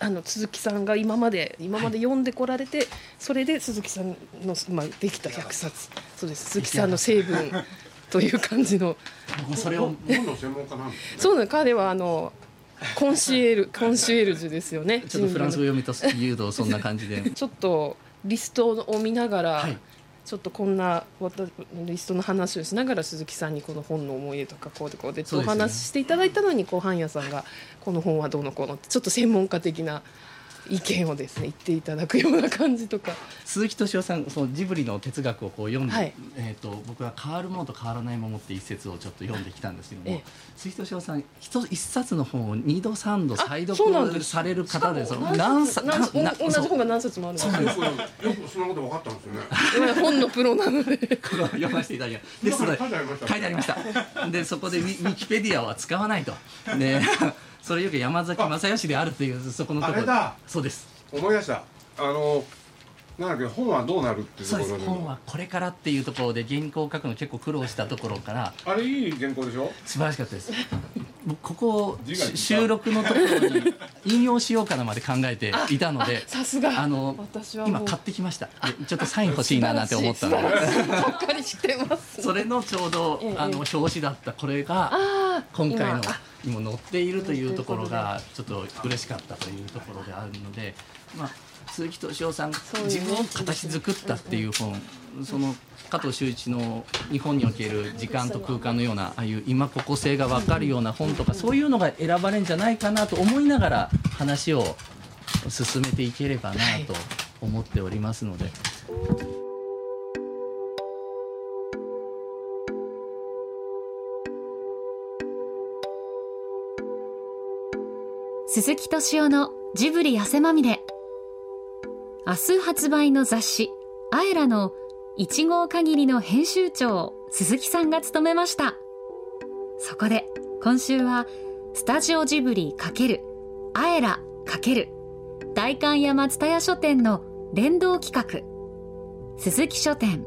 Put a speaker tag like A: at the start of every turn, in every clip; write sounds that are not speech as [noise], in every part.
A: あの鈴木さんが今まで今まで読んでこられて、それで鈴木さんの今できた100冊。そうです。鈴木さんの成分という感じの。
B: それを
C: 本の専門家なんですね。
A: そうなの彼はあのコンシエル [laughs] コンシエルジュですよね。
B: ちょっとフランス語読みと [laughs] 誘導そんな感じで。
A: ちょっとリストを見ながら、
B: はい
A: ちょっとこんなリストの話をしながら鈴木さんにこの本の思い出とかこうでこうでお話ししていただいたのにこう半屋さんがこの本はどうのこうのってちょっと専門家的な意見をですね言っていただくような感じとか。
B: 鈴木敏夫さんそのジブリの哲学をこう読んで、
A: はい。
B: えー、と僕は変わるものと変わらないものって一節をちょっと読んできたんですけども、
A: ええ。
B: 鈴木敏夫さん一一冊の本を二度三度再
A: そうなんです。
B: 読される方でその
A: 何
B: 何冊
A: 同じ本が何冊もあるんですよ
C: よくよくそんなこと分かったんですよ。ね
A: 今本のプロなので。
B: 読ませていただきます。でそれ
C: 書いてありました。
B: 書いてありました。でそこでウィウィキペディアは使わないと。でそれよく山崎正義であるというそこのところそうです。
C: 思い出した。あのなんだっけ本はどうなるっていう
B: そう
C: ところで
B: です。本はこれからっていうところで原稿を書くの結構苦労したところから。
C: あれいい原稿でしょ？
B: 素晴らしかったです。僕ここ収録のところに引用しようかなまで考えていたので
A: さすが。
B: あの今買ってきました。でちょっとサイン欲しいななんて思ったので。
A: 素晴らしいばっかりしてます。
B: それのちょうど
A: ええ
B: あの表紙だったこれが今回のにも載っているというところがちょっと嬉しかったというところであるので、まあ、鈴木敏夫さん自分を形作ったっていう本。その加藤修一の日本における時間と空間のようなああいう今ここ性が分かるような本とかそういうのが選ばれるんじゃないかなと思いながら話を進めていければなと思っておりますので。
D: 鈴木敏夫のジブリ汗まみれ明日発売の雑誌「アエラ」の1号限りの編集長を鈴木さんが務めました。そこで今週はスタジオジブリ×アエラ×代官山蔦屋書店の連動企画。鈴木書店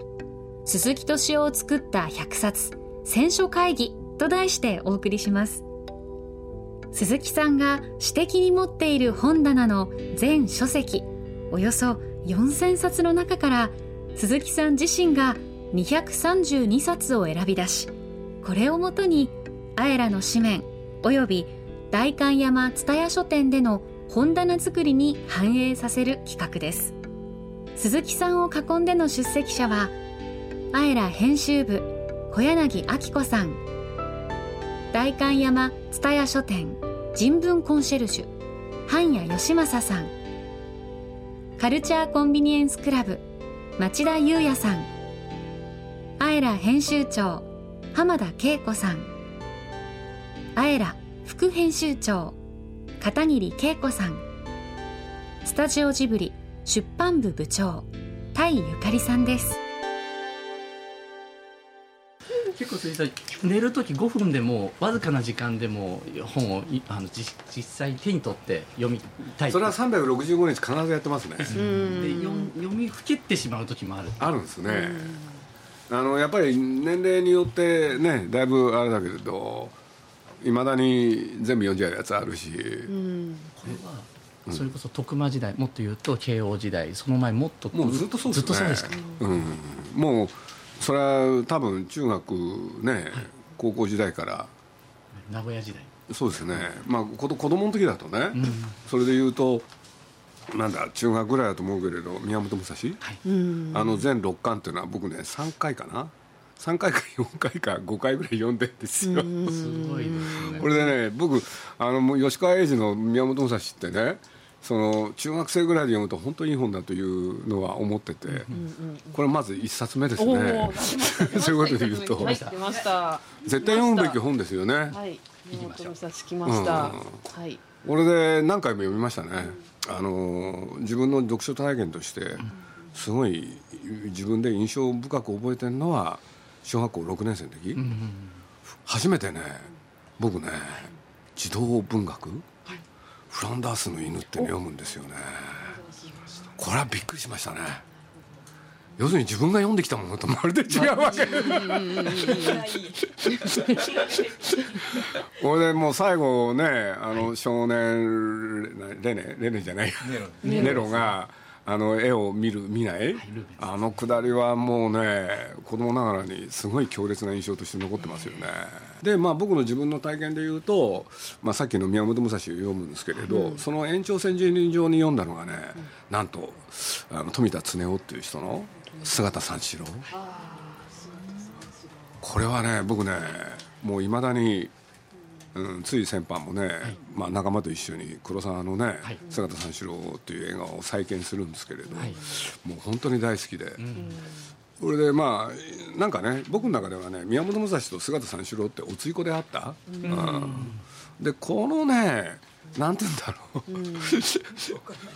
D: 鈴木敏夫を作った100冊選書会議と題してお送りします。鈴木さんが私的に持っている本棚の全書籍およそ4000冊の中から鈴木さん自身が232冊を選び出しこれをもとにあえらの紙面および代官山蔦屋書店での本棚作りに反映させる企画です。鈴木さんを囲んでの出席者はあえら編集部小柳明子さん。代官山蔦屋書店人文コンシェルジュ半谷義正さん。カルチャーコンビニエンスクラブ町田裕也さん。あえら編集長浜田恵子さん。あえら副編集長片桐恵子さん。スタジオジブリ出版部部長タイゆかりさんです。
B: 結構鈴木さん。寝る時5分でもわずかな時間でも本をいあの実実際手に取って読みたい。
C: それは365日必ずやってますね。
B: で読みふけってしまう時もある。
C: あるんですね。あのやっぱり年齢によってねだいぶあれだけれどいまだに全部読んじゃうやつあるし、
B: これはそれこそ徳間時代もっと言うと慶応時代その前もっと
C: もうずっとそうですね。
B: ずっとそうですか、
C: うん、もうそれは多分中学ね高校時代から。
B: 名古屋時代。
C: そうですね。まあ子供の時だとね、それで言うとなんだ中学ぐらいだと思うけれど宮本武蔵、あの全6巻っていうのは僕ね3回かな？3回か4回か5回ぐらい読んでんですよ、
B: すごいですね。
C: これでね僕あのもう吉川英治の宮本武蔵ってねその中学生ぐらいで読むと本当にいい本だというのは思ってて、これまず1冊目ですね。[laughs] そういうことで言うと。絶対読むべき本ですよね、
A: はい。宮本武蔵来ましはい。
C: これで何回も読みましたね、あの自分の読書体験としてすごい自分で印象深く覚えてるのは小学校6年生の時、初めてね僕ね児童文学、フランダースの犬って、ね、読むんですよね。これはびっくりしましたね。要するに自分が読んできたものとまるで違うわけ。これでもう最後ねあの少年レネレネじゃない。ネロがあの絵を見る見ない？あのくだりはもうね子供ながらにすごい強烈な印象として残ってますよね。でまあ僕の自分の体験で言うと、まあ、さっきの宮本武蔵を読むんですけれど、その延長線上に読んだのがねなんとあの富田恒夫っていう人の姿三四郎。これはね僕ねもういまだに、うん、つい先般もね、まあ、仲間と一緒に黒沢のね「姿三四郎」っていう映画を再建するんですけれど、もう本当に大好きで。これでまあなんかね僕の中ではね宮本武蔵と姿三四郎っておつい子であった、うん。でこのねなんて言うんだ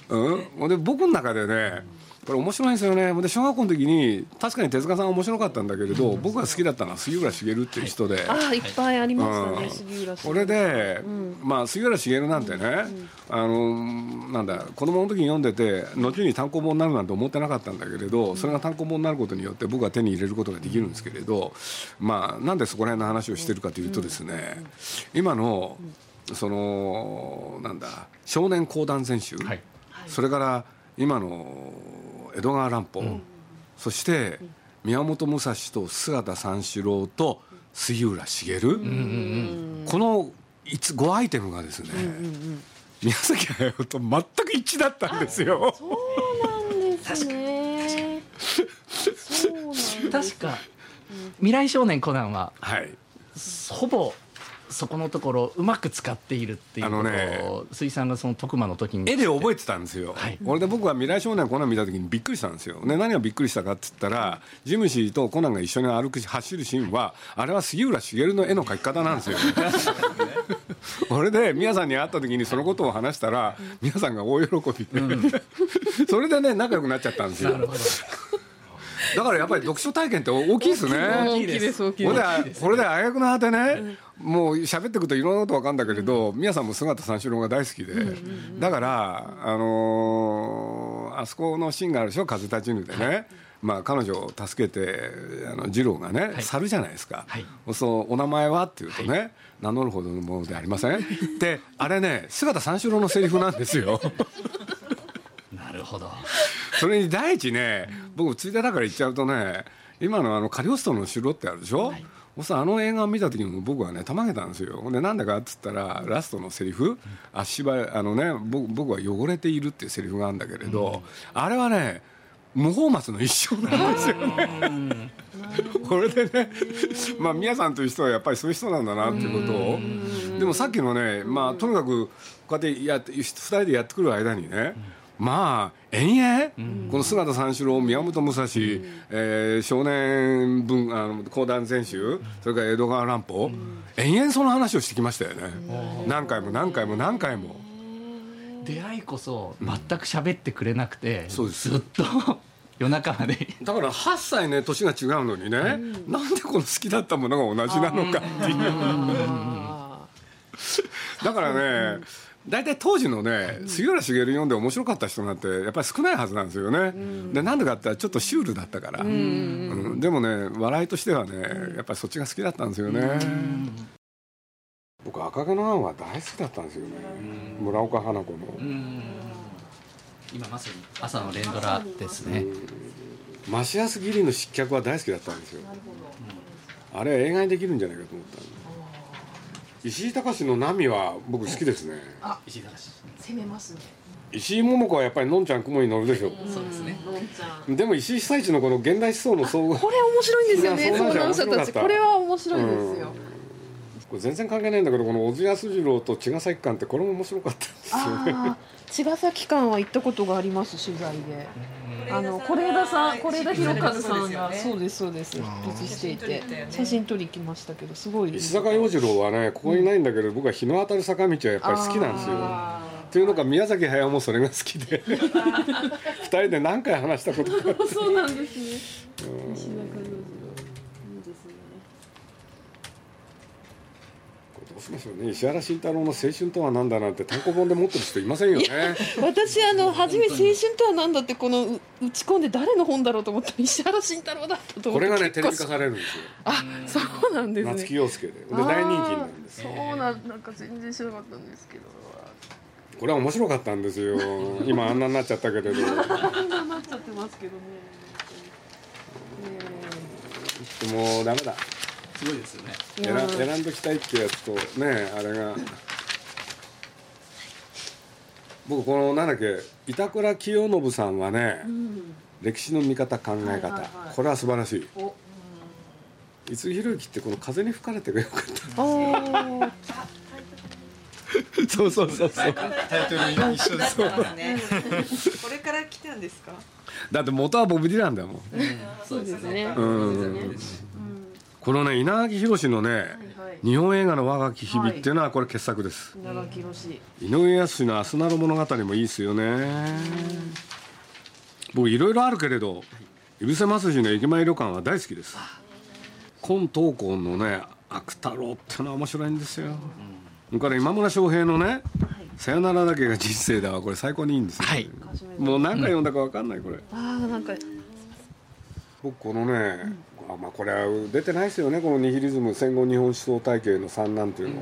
C: ろう、うん、で僕の中でねこれ面白いんですよね。で小学校の時に確かに手塚さん面白かったんだけれど、僕が好きだったのは杉浦茂っていう人で、
A: ああいっぱいありましたね、
C: うん。
A: 杉浦さん
C: これで、まあ、杉浦茂なんてね、あのなんだ子供の時に読んでて後に単行本になるなんて思ってなかったんだけれど、それが単行本になることによって僕は手に入れることができるんですけれど、まあ、なんでそこら辺の話をしてるかというとですね、今のそのなんだ少年講談全集、
B: はい。
C: それから今の江戸川乱歩、そして宮本武蔵と姿三四郎と杉浦茂、この5アイテムがですね、宮崎駿と全く一致だったんですよ。
A: そうなんですね。
B: 確か。未来少年コナンは
C: はい。
B: ほぼそこのところうまく使っているっていうこと
C: あのね
B: を水さんがその徳間の時に
C: 絵で覚えてたんですよ、
B: はい。
C: これで僕は未来少年コナン見た時にびっくりしたんですよ、ね、何がびっくりしたかって言ったらジムシーとコナンが一緒に歩くし走るシーンはあれは杉浦茂の絵の描き方なんですよ。[laughs] これで宮さんに会った時にそのことを話したら宮さんが大喜びで、それでね仲良くなっちゃったんですよだからやっぱり読書体験って [laughs] 大きいですね。
A: 大きいです。大きい
C: これ
A: です
C: でこれであやくの果てね、もう喋ってくるといろんなこと分かるんだけれど、宮さんも姿三四郎が大好きで、だから、あのーあそこのシーンがあるでしょ風立ちぬでね、まあ、彼女を助けてあの次郎がね、猿じゃないですか、
B: はい。
C: そうお名前はっていうとね、名乗るほどのものでありません。であれね姿三四郎のセリフなんですよ。[laughs]
B: なるほど
C: それに第一ね僕ついでだから言っちゃうとね今のあのカリオストロの城ってあるでしょ、もうさあの映画を見た時にも僕はねたまげたんですよ。でなんでかっつったらラストのセリフ足場あのね僕僕は汚れているっていうセリフがあるんだけれど、あれはね無法末の一生なんですよこれでね、まあ、宮さんという人はやっぱりそういう人なんだなっていうことを。でもさっきのね、まあ、とにかくこうやってやって2人でやってくる間にね、まあ延々、この姿三四郎宮本武蔵、えー少年文あの講談全集それから江戸川乱歩、延々その話をしてきましたよね。何回も何回も何回も。
B: 出会いこそ全く喋ってくれなくて、
C: そうです。
B: ずっと夜中まで。
C: だから8歳ね年が違うのにね、なんでこの好きだったものが同じなのかっていう。
A: あ
C: だからね大体当時のね杉浦茂読んで面白かった人なんてやっぱり少ないはずなんですよね、でなんでかって言ったらちょっとシュールだったから、うん。でもね笑いとしてはねやっぱりそっちが好きだったんですよね、僕赤毛のアンは大好きだったんですよね、村岡花子の、
B: 今まさに朝の連ドラですね、
C: マシアス義理の失脚は大好きだったんですよ。あれ映画にできるんじゃないかと思ったの石井隆の「波」は僕好きですね。
B: 石井隆。
A: 攻めますね。
C: 石井桃子はやっぱりのんちゃん雲に乗るでしょ。
B: そうですね。
A: のんちゃん。
C: でも石井久一のこの現代思想の総合
A: これ面白いんですよね。
C: いやそうなん
A: 相談者た。ちこれは面白いですよ、
C: これ全然関係ないんだけどこの小津安二郎と茅ヶ崎館ってこれも面白かったんですよね。
A: ああ茅ヶ崎館は行ったことがあります取材であの是枝さん是枝裕和さんが。そうですそうです写していて写真撮り行きましたけどすごい
C: 石坂洋次郎はねここにいないんだけど、僕は日の当たる坂道はやっぱり好きなんですよ。
A: あ
C: っていうのか宮崎駿もそれが好きで。[laughs] 二人で何回話したことか
A: ーそうなんですね石坂洋次郎いいですね
C: どううしましょうね。石原慎太郎の青春とは何だなんて単行本で持ってる人いませんよね。
A: 私あの初め青春とは何だってこのう打ち込んで誰の本だろうと思ったら石原慎太郎だったと思って
C: これがねテレビ化されるんですよ。
A: あそうなんですね。
C: 夏木陽介で。で大人気になるんです
A: そうなんなんか全然知らなかったんですけど。
C: これは面白かったんですよ。今あんなになっちゃったけれど。
A: こんなになっちゃってますけどね。ね
C: もうダメだ
B: すごいですよね。
C: 選んどきたいってやつとねあれが。僕このなんだっけ板倉清信さんはね、
A: うん。
C: 歴史の見方考え方、
A: はいはいはい。
C: これは素晴らしい。
A: お
C: 五木ひろゆきってこの風に吹かれてがよかった。[laughs] そうそうそうそう。
E: タイトル一緒です
F: これから来たんですか？
C: だって元はボブ・ディランだもん。
A: そうですね。
C: うんこのね稲垣宏のね、
A: はい
C: 日本映画の若き日々っていうのはこれ傑作です、
A: 稲垣宏
C: 井上康の「明日なる物語」もいいですよね。僕いろいろあるけれど井伏正治の駅前旅館は大好きです。今東光のね悪太郎っていうのは面白いんですよ。それから今村翔平のね「さよならだけが人生だ」はこれ最高にいいんですよ、
B: はい。
C: もう何回読んだか分かんないこれ。
A: ああなんか
C: 僕このね、あまあこれは出てないですよね。このニヒリズム戦後日本思想体系の三難っていうのは、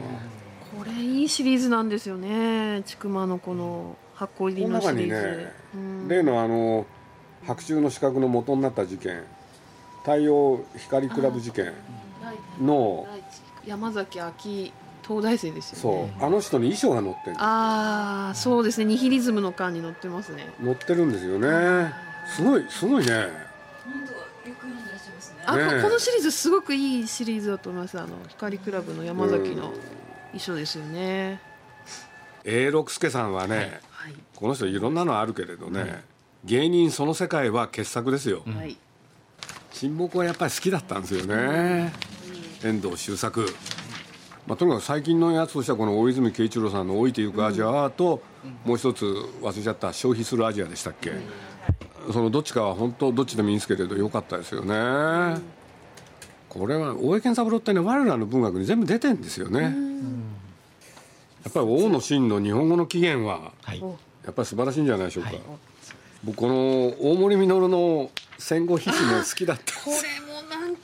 A: これいいシリーズなんですよね。ちくまのこの箱入り
C: この中に
A: のシリーズ、
C: ね
A: うん。
C: 例のあの白昼の資格の元になった事件太陽光クラブ事件の
A: 山崎昭東大生ですよ
C: そ
A: ね
C: うあの人に遺書が載ってる
A: ああそうですね。ニヒリズムの巻に載ってますね。
C: 載ってるんですよね。すごいすごいね
A: あ、
C: ねえ。
A: ここのシリーズすごくいいシリーズだと思います。あの光クラブの山崎の衣装ですよね、
C: 永六輔さんはね、
A: はい
C: この人いろんなのあるけれどね、芸人その世界は傑作ですよ、
A: はい。
C: 親睦はやっぱり好きだったんですよね、遠藤周作、まあ、とにかく最近のやつとしてはこの大泉慶一郎さんの「老いてゆくアジア」と、もう一つ忘れちゃった「消費するアジア」でしたっけ、そのどっちかは本当どっちでもいいんですけれど良かったですよね、これは大江健三郎ってね我らの文学に全部出てんですよね、やっぱり大野真の日本語の起源は
B: はい。
C: やっぱり素晴らしいんじゃないでしょうか、僕この大森実の戦後必死も好きだった [laughs]
A: これもなんこ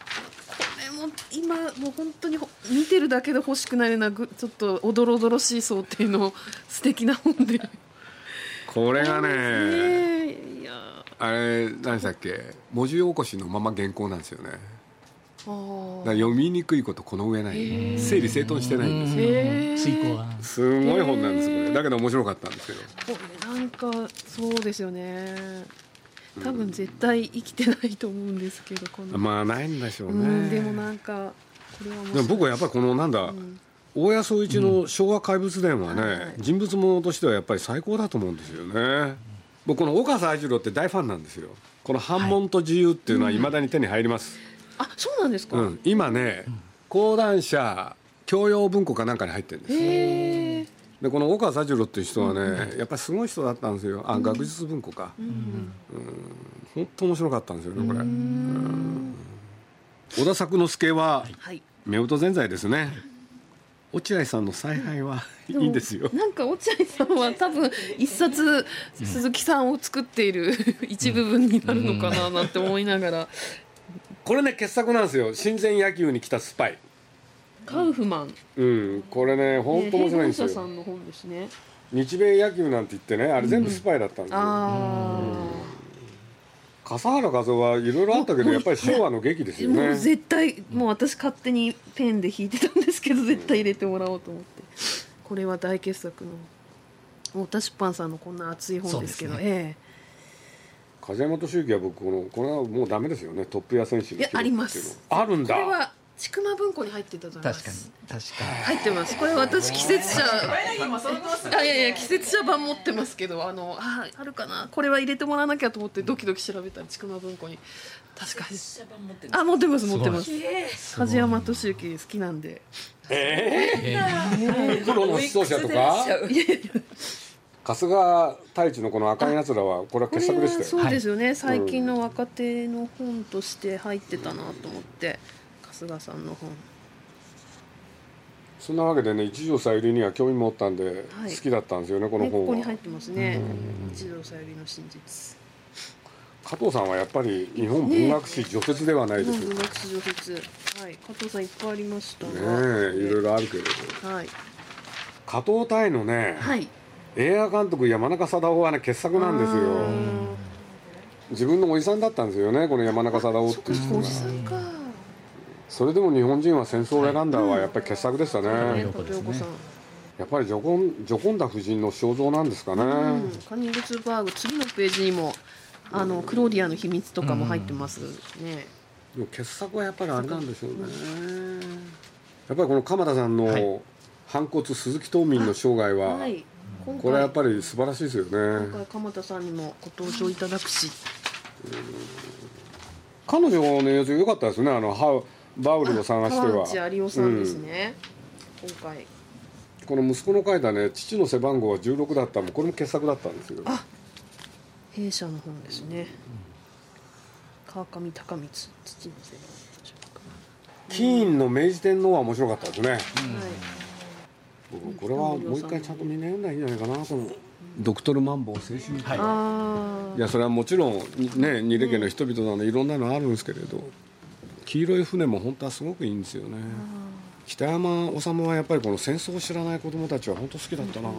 A: れも今もう本当にほ見てるだけで欲しくなるようなぐちょっとおどろおどろしい想定の素敵な本で。
C: これが
A: ね
C: あれ何でしたっけ？文字起こしのまま原稿なんですよね。読みにくいことこの上ない。整理整頓してないんですよ。すごい本なんですこれ。だけど面白かったんですけど。
A: これなんかそうですよね。多分絶対生きてないと思うんですけどこの、
C: まあないんでしょうね。
A: うんでもなんかこれは面白い。
C: でも僕はやっぱりこのなんだ、大谷宗一の昭和怪物伝はね、人物ものとしてはやっぱり最高だと思うんですよね僕この岡佐愛次郎って大ファンなんですよ。この「反問と自由」っていうのはいまだに手に入ります、
A: あそうなんですか、
C: うん。今ね講談社教養文庫かなんかに入ってるんです。でこの岡佐次郎っていう人はね、やっぱりすごい人だったんですよ。あ学術文庫か、うん。本当面白かったんですよねこれ。うん。小田作之助は
A: はい。
C: 夫婦ぜんざいですね落合さんの采配はいいんですよ。
A: なんか落合さんは多分一冊鈴木さんを作っている [laughs] 一部分になるのかななんて思いながら。
C: これね傑作なんですよ。親善野球に来たスパイ。
A: カウフマン。
C: うんこれね本当面白いんですよ。
A: 平凡者さんの本ですね。
C: 日米野球なんて言ってねあれ全部スパイだったんですよ、
A: あ
C: 笠原和夫はいろいろあったけどやっぱり昭和の劇です
A: あもう
C: よね
A: 絶対もう私勝手にペンで弾いてたんですけど絶対入れてもらおうと思って。これは大傑作の太田出版さんのこんな熱い本ですけど
B: そう
A: え
C: 風山敏之は僕このこれはもうダメですよね。トップ屋選手
A: いやあります。
C: あるんだ。
A: えこれは千曲文庫に入ってたと思いま
B: 確かに
A: す
B: 確か
A: 入ってます。これ私季節車。あいやいや季節車版持ってますけどあのああるかな？これは入れてもらわなきゃと思ってドキドキ調べたら千曲文庫に。確かに。あ持ってます持ってます。梶山敏之好きなんで。
C: プロの思想者とか？春日太一のこの赤いやつらはこれは傑作でしたよ
A: そうですよね、最近の若手の本として入ってたなと思って春日さんの本。
C: そんなわけでね一条さゆりには興味持ったんで、
A: はい。
C: 好きだったんですよねこの
A: ね、こ
C: 本は。
A: こに入ってますね。一条さゆりの真実。
C: 加藤さんはやっぱり日本文学史除雪ではないですよ。ね
A: 日本文学史上説はい加藤さんいっぱいありました。
C: え
A: が
C: いろいろあるけれど
A: はい。
C: 加藤隊のね、
A: はい。
C: 映画監督山中貞夫はね傑作なんですよ。自分のおじさんだったんですよねこの山中貞夫っていう人が
A: おじさんか
C: それでも日本人は戦争を選んだはやっぱり傑作でしたね、
A: ね
B: よかったですね
A: 加藤さん
C: やっぱりジョコンジョコンダ夫人の肖像なんですかね、
A: うん。カニングツバーグ次のページにもあのクローディアの秘密とかも入ってますね、
C: でも傑作はやっぱりあれなんでしょうね。やっぱりこの鎌田さん
B: はい。
C: の反骨鈴木冬民の生涯は、
A: はい。今
C: これはやっ
A: 回
C: ぱり素晴らしいですよ
A: 今
C: ね
A: 回鎌田さんにもご登場いただくし。
C: 彼女の映像良かったですね。あのハウバウルを探して
A: 川
C: は
A: 内有夫さんですね、今回。
C: この息子の書いたね父の背番号は16だったもん。これも傑作だったんですよ。
A: あ弊社の本ですね、川上隆光父の背番
C: キーンの明治天皇は面白かったですね、
A: はい
C: 僕これはもう一回ちゃんとみんな読んだらいいんじゃないかなこの。ドクトルマンボウ青春期、
B: はい。
A: あ
C: いやそれはもちろんね二レ家の人々なのいろんなのあるんですけれど黄色い船も本当はすごくいいんですよね。北山治はやっぱりこの戦争を知らない子供たちは本当好きだったな。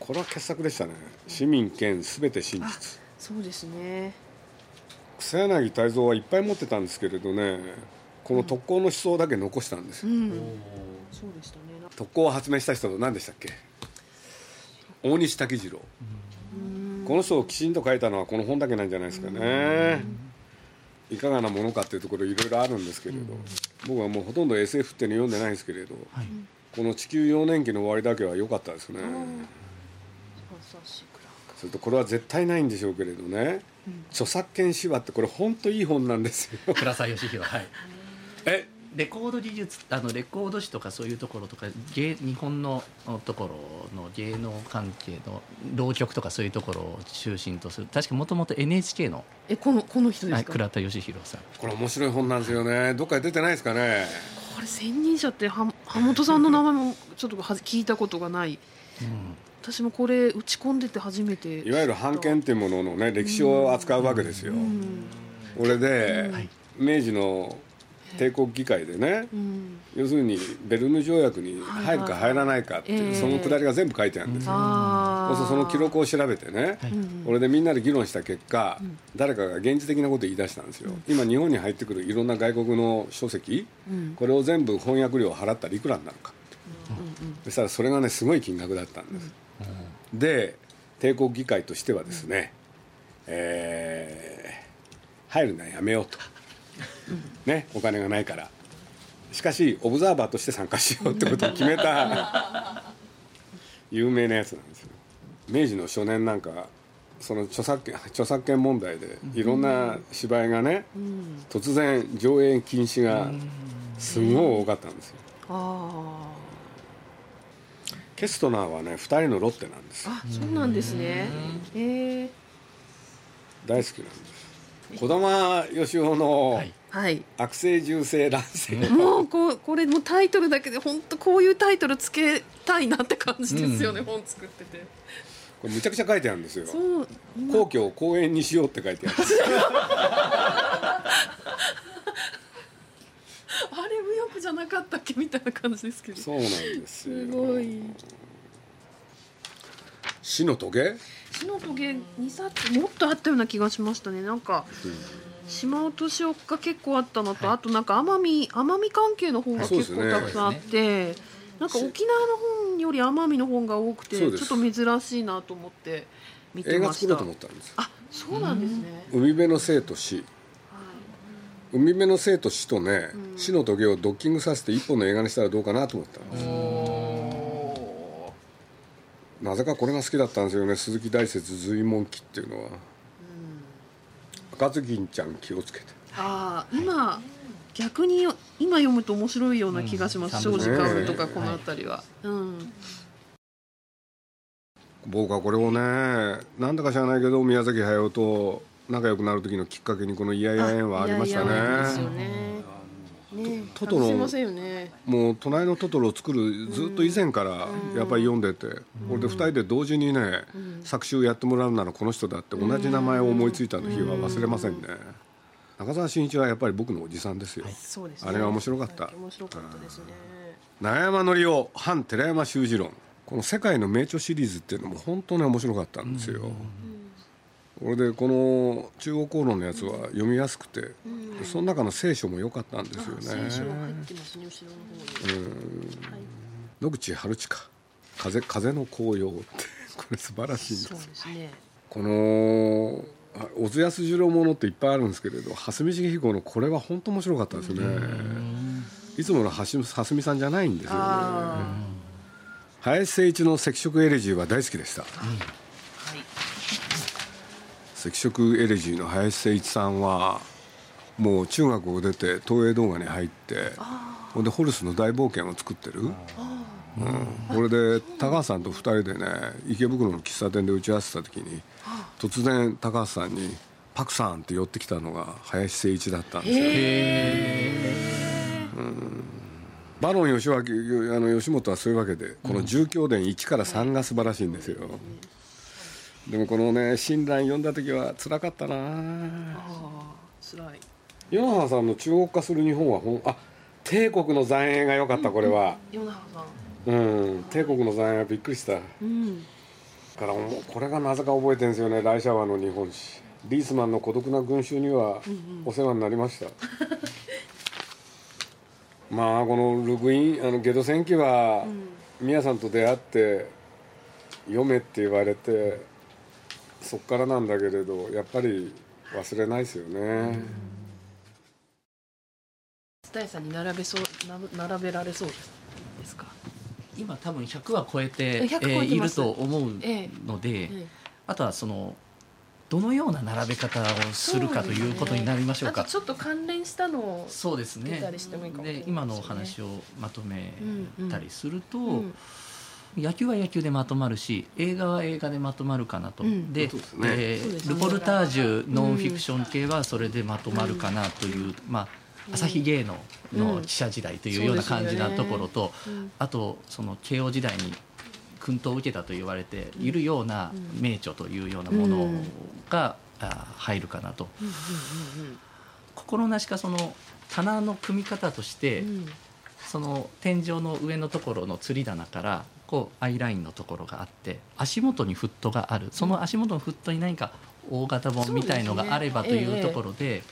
C: これは傑作でしたね。市民権すべて真実
A: そうですね。
C: 草柳泰造はいっぱい持ってたんですけれどねこの特攻の思想だけ残したんです。よ
A: うん。そうでしたね。
C: 特攻を発明した人何でしたっけ？大西武次郎。この人をきちんと書いたのはこの本だけなんじゃないですかねいかがなものかっていうところいろいろあるんですけれど僕はもうほとんど SF っていうの読んでないんですけれど
B: はい。
C: この地球幼年期の終わりだけは良かったですね。それとこれは絶対ないんでしょうけれどね。著作権手話ってこれ本当いい本なんですよ。
B: 倉沢義弘はい。
C: え
B: レコード技術あのレコード誌とかそういうところとか芸日本のところの芸能関係の浪曲とかそういうところを中心とする。確かもともと NHK の、
A: えこのこの人で
B: はい、
A: すか、
B: 倉田義弘さん。
C: これ面白い本なんですよね。どっかで出てないですかね？
A: これ千人者っては羽本さんの名前もちょっとは聞いたことがない。私もこれ打ち込んでて初めて。
C: いわゆる版権っていうもののね歴史を扱うわけですよ、俺で、
B: はい。
C: 明治の帝国議会でね、
A: うん。
C: 要するにベルヌ条約に入るか入らないかっていう、
A: ええ。
C: そのくだりが全部書いてあるんですよ、そうするとその記録を調べてね、俺でみんなで議論した結果、誰かが現実的なことを言い出したんですよ、今日本に入ってくるいろんな外国の書籍、これを全部翻訳料を払ったらいくらになるかそしたらそれがねすごい金額だったんです、で帝国議会としてはですね、えー入るのはやめようと、ね、お金がないから。しかしオブザーバーとして参加しようってことを決めた有名なやつなんですよ。明治の初年なんかその著作権著作権問題でいろんな芝居がね、突然上映禁止がすごい多かったんですよ。
A: あ
C: ケストナーはね2人のロッテなんです
A: ーあそうなんですね。へえ
C: 大好きなんです児玉義雄の
B: はい。
A: はい「
C: 悪性銃声乱世」
A: もうこうこれもうタイトルだけで本当こういうタイトルつけたいなって感じですよね、本作ってて。
C: これむちゃくちゃ書いてあるんですよ。皇居を公園にしようって書いてある。[laughs]
A: あれ無欲じゃなかったっけ？みたいな感じですけど。
C: そうなんですよ。
A: すごい
C: 死のトゲ？
A: 死のトゲ2冊もっとあったような気がしましたね。なんか島落としが結構あったのと、あとなんか奄美奄美関係の本が結構たくさんあって、なんか沖縄の本より奄美の本が多くてちょっと珍しいなと思って見て
C: 映画
A: ました。
C: 作ろうと思ったんです。
A: あそうなんですね、
C: 海辺の生と死。海辺の生と死とね、死のトゲをドッキングさせて一本の映画にしたらどうかなと思ったんですなぜかこれが好きだったんですよね。鈴木大拙随文記っていうのは、赤ずきんちゃん気をつけて。
A: ああ今逆に今読むと面白いような気がします、庄司薫とかこの辺りは、うん。
C: 僕はこれをねなんだか知らないけど宮崎駿と仲良くなる時のきっかけにこの「いやいや縁」はありました
A: いやいやですよ
C: ね
A: ねね
C: トトロ。
A: 外せませんよね。
C: もう隣のトトロを作るずっと以前からやっぱり読んでて、これで2人で同時にね、作詞をやってもらうならこの人だって同じ名前を思いついた日は忘れませんね、中澤慎一はやっぱり僕のおじさんですよ、
A: そうですね。
C: あれが面白かった。
A: 面白かったですね。
C: 長山則夫反寺山修司論この世界の名著シリーズっていうのも本当に面白かったんですよ、これでこの中国公論のやつは読みやすくて、その中の聖書も良かったんですよね。
A: 聖書入ってますね後ろの方にはい
C: 野口春近風風の紅葉って。[laughs] これ素晴らしいんです。
A: そうですね。
C: このあ小津安二郎ものっていっぱいあるんですけれど蓮見茂彦のこれは本当面白かったですよねいつもの蓮蓮見さんじゃないんですよね。
A: あ
C: 林誠一の赤色エレジーは大好きでした、
A: あはい
C: 赤色エレジーの林誠一さんはもう中学を出て東映動画に入ってほんでホルスの大冒険を作ってる、うん、これで高橋さんと2人でね池袋の喫茶店で打ち合わせた時に突然高橋さんに「パクさん」って寄ってきたのが林誠一だったんですよ、うん。バロン吉脇あの吉本はそういうわけでこの「重教伝1から3」が素晴らしいんですよ、でもこのね「親鸞」読んだ時は辛かったな。
A: ああ辛い。
C: ヨナハさんの中国化する日本はほんあ帝国の残影が良かったこれは。
A: ヨナハさん。
C: うん帝国の残影はびっくりした。だ
A: うん。
C: からもうこれがなぜか覚えてるんですよね来シャワーの日本史。リースマンの孤独な群衆にはお世話になりました、[laughs] まあこのルグインあのゲド戦記は宮さんと出会って読めって言われてそっからなんだけれどやっぱり忘れないですよね、
A: 蔦屋さんに並べそうな並べられそうですか？
B: 今多分100は超えて、
A: 100超えて
B: えーいると思う
A: え
B: ので、
A: ええ
B: あとはそのどのような並べ方をするかということになりましょうか。
A: あとちょっと関連したのを
B: そうですね。
A: 出たりしてもいいかもしれないですね。
B: で今のお話をまとめたりすると、
A: うん
B: 野球は野球でまとまるし映画は映画でまとまるかなと、
A: うん。
B: で
C: ね。
B: えールポルタージュノンフィクション系はそれでまとまるかなという、まあ朝日芸能の記者時代というような感じなところと、
A: うん。
B: あとその慶応時代に薫陶を受けたと言われているような名著というようなものが、あ入るかなと。
A: うん。
B: 心なしかその棚の組み方として、
A: うんうん。
B: その天井の上のところの吊り棚からこうアイラインのところがあって足元にフットがある。その足元のフットに何か大型本みたいのがあればというところで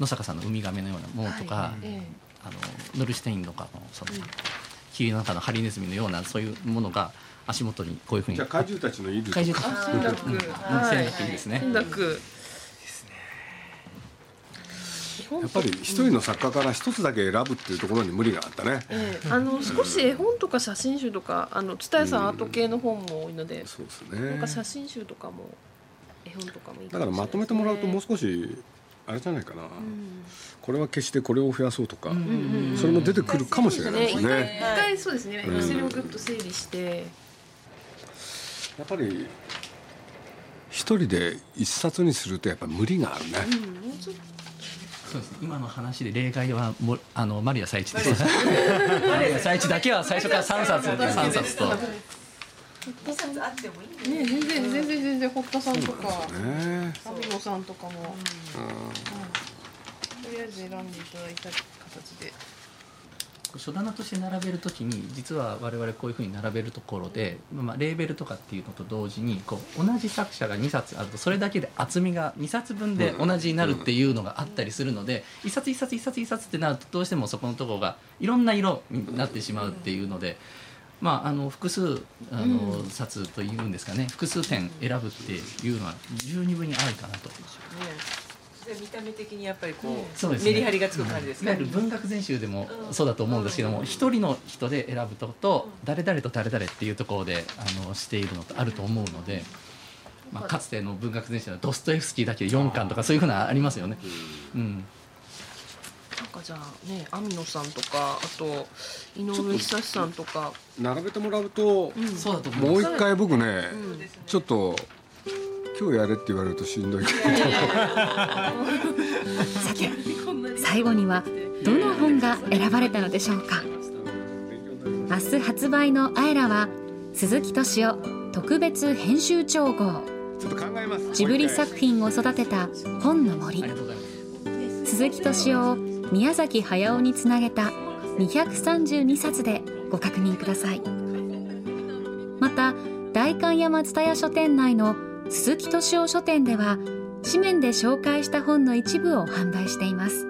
B: 野坂さんのウミガメのようなものとか、
A: はい。え
B: あのヌルシュテインとかのその霧の中のハリネズミのようなそういうものが足元にこういうふうに。
C: じゃあ怪獣たちのいる
B: 怪獣
A: あ戦略
B: うんうん
A: はい。
B: 戦略いいですね
C: やっぱり一人の作家から一つだけ選ぶっていうところに無理があったね、
A: ええ。あの少し絵本とか写真集とかあの蔦屋さんアート系の本も多いので、
C: そうです
A: なんか写
C: ね
A: 真集とかも絵本とかもいい
C: だからまとめてもらうともう少しあれじゃないかな、これは決してこれを増やそうとか、
B: うん
C: それも出てくるかもしれないです
A: ね。一回
C: ね。
A: 一回そうですね、
C: うん。
A: エクセルをグッと整理して、
C: やっぱり一人で一冊にするとやっぱ無理があるね、
A: うん、
B: そうです今の話で例外はもあのマリア佐一です。マリア佐一だけは最初から3冊。三冊と。
F: 二冊あってもいい
A: とね。全然全然。全然堀田さんとか。
C: ね
A: 網野さんとかも、とりあえず選んでいただいた形で
B: 書棚として並べるときに実は我々こういうふうに並べるところで、まあ、レーベルとかっていうのと同時にこう同じ作者が2冊あるとそれだけで厚みが2冊分で同じになるっていうのがあったりするので1冊1冊1冊1冊ってなるとどうしてもそこのところがいろんな色になってしまうっていうので。まあ、あの複数あの、冊というんですかね複数点選ぶっていうのは十二分にあるかなと
F: 見た目的にやっぱりこう
B: そうですね。
F: メリハリがつく感じですか？
B: いわゆる文学全集でもそうだと思うんですけども一人の人で選ぶとと誰々と誰々っていうところであのしているのとあると思うので、まあ、かつての文学全集のドストエフスキーだけで4巻とかそういうふうなありますよね。うん。
A: なんかじゃあね網野さんとかあと井上久志さんとか。
C: 並べてもらうと、
B: そうだと思います。
C: もう一回僕ね、ちょっと今日やれって言われるとしんどい。けど
D: 最後にはどの本が選ばれたのでしょうか？明日発売の「あえら」は鈴木敏夫特別編集長号。ジブリ作品を育てた本の森。鈴木敏夫を宮崎駿につなげた232冊でご確認ください。また代官山蔦屋書店内の鈴木敏夫書店では紙面で紹介した本の一部を販売しています。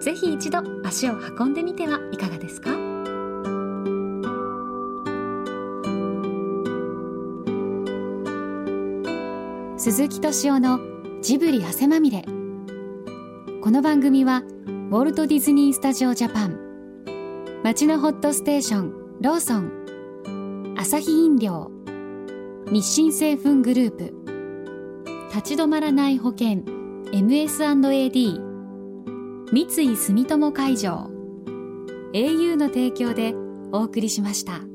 D: ぜひ一度足を運んでみてはいかがですか？鈴木敏夫のジブリ汗まみれ。この番組はウォルト・ディズニー・スタジオ・ジャパン町のホットステーションローソンアサヒ飲料日清製粉グループ立ち止まらない保険。MS&AD 三井住友海上。au の提供でお送りしました。